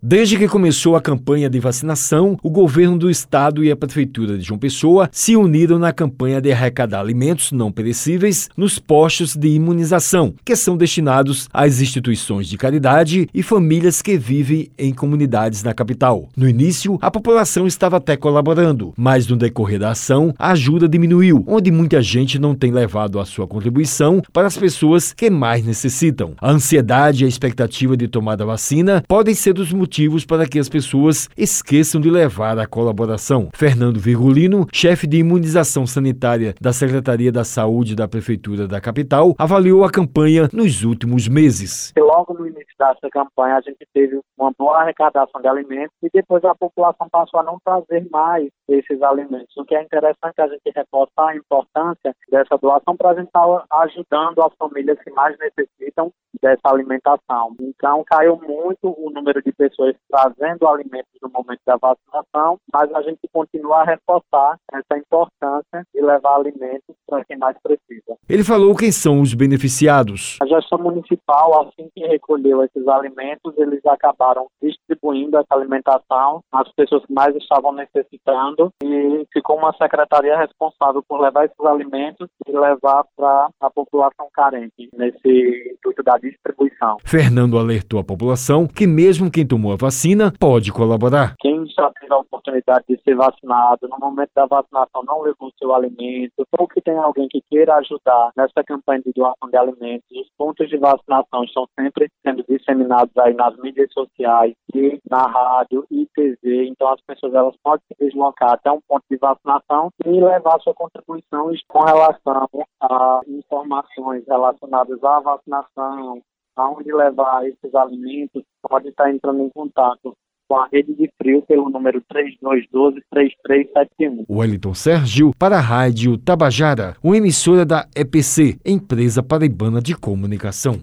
Desde que começou a campanha de vacinação, o governo do estado e a prefeitura de João Pessoa se uniram na campanha de arrecadar alimentos não perecíveis nos postos de imunização, que são destinados às instituições de caridade e famílias que vivem em comunidades na capital. No início, a população estava até colaborando, mas no decorrer da ação, a ajuda diminuiu, onde muita gente não tem levado a sua contribuição para as pessoas que mais necessitam. A ansiedade e a expectativa de tomar a vacina podem ser os motivos motivos para que as pessoas esqueçam de levar a colaboração. Fernando Virgulino, chefe de imunização sanitária da Secretaria da Saúde da Prefeitura da capital, avaliou a campanha nos últimos meses. Logo no início dessa campanha, a gente teve uma boa arrecadação de alimentos e depois a população passou a não trazer mais esses alimentos. O que é interessante a gente reforçar a importância dessa doação para a gente estar ajudando as famílias que mais necessitam dessa alimentação. Então, caiu muito o número de pessoas trazendo alimentos no momento da vacinação, mas a gente continua a reforçar essa importância de levar alimentos para quem mais precisa. Ele falou quem são os beneficiados. A gestão municipal, assim que recolheu esses alimentos, eles acabaram distribuindo essa alimentação às pessoas que mais estavam necessitando e ficou uma secretaria responsável por levar esses alimentos e levar para a população carente nesse intuito da distribuição. Fernando alertou a população que mesmo quem tomou a vacina pode colaborar. Quem já teve a oportunidade de ser vacinado, no momento da vacinação não levou seu alimento, ou que tem alguém que queira ajudar nessa campanha de doação de alimentos, os pontos de vacinação estão sempre sendo disseminados aí nas mídias sociais e na rádio e TV, então as pessoas elas podem se deslocar até um ponto de vacinação e levar sua contribuição com relação a informações relacionadas à vacinação, aonde levar esses alimentos, pode estar entrando em contato com a rede de frio pelo número 3212-3371. Wellington Sérgio para a Rádio Tabajara, uma emissora da EPC, Empresa Paraibana de Comunicação.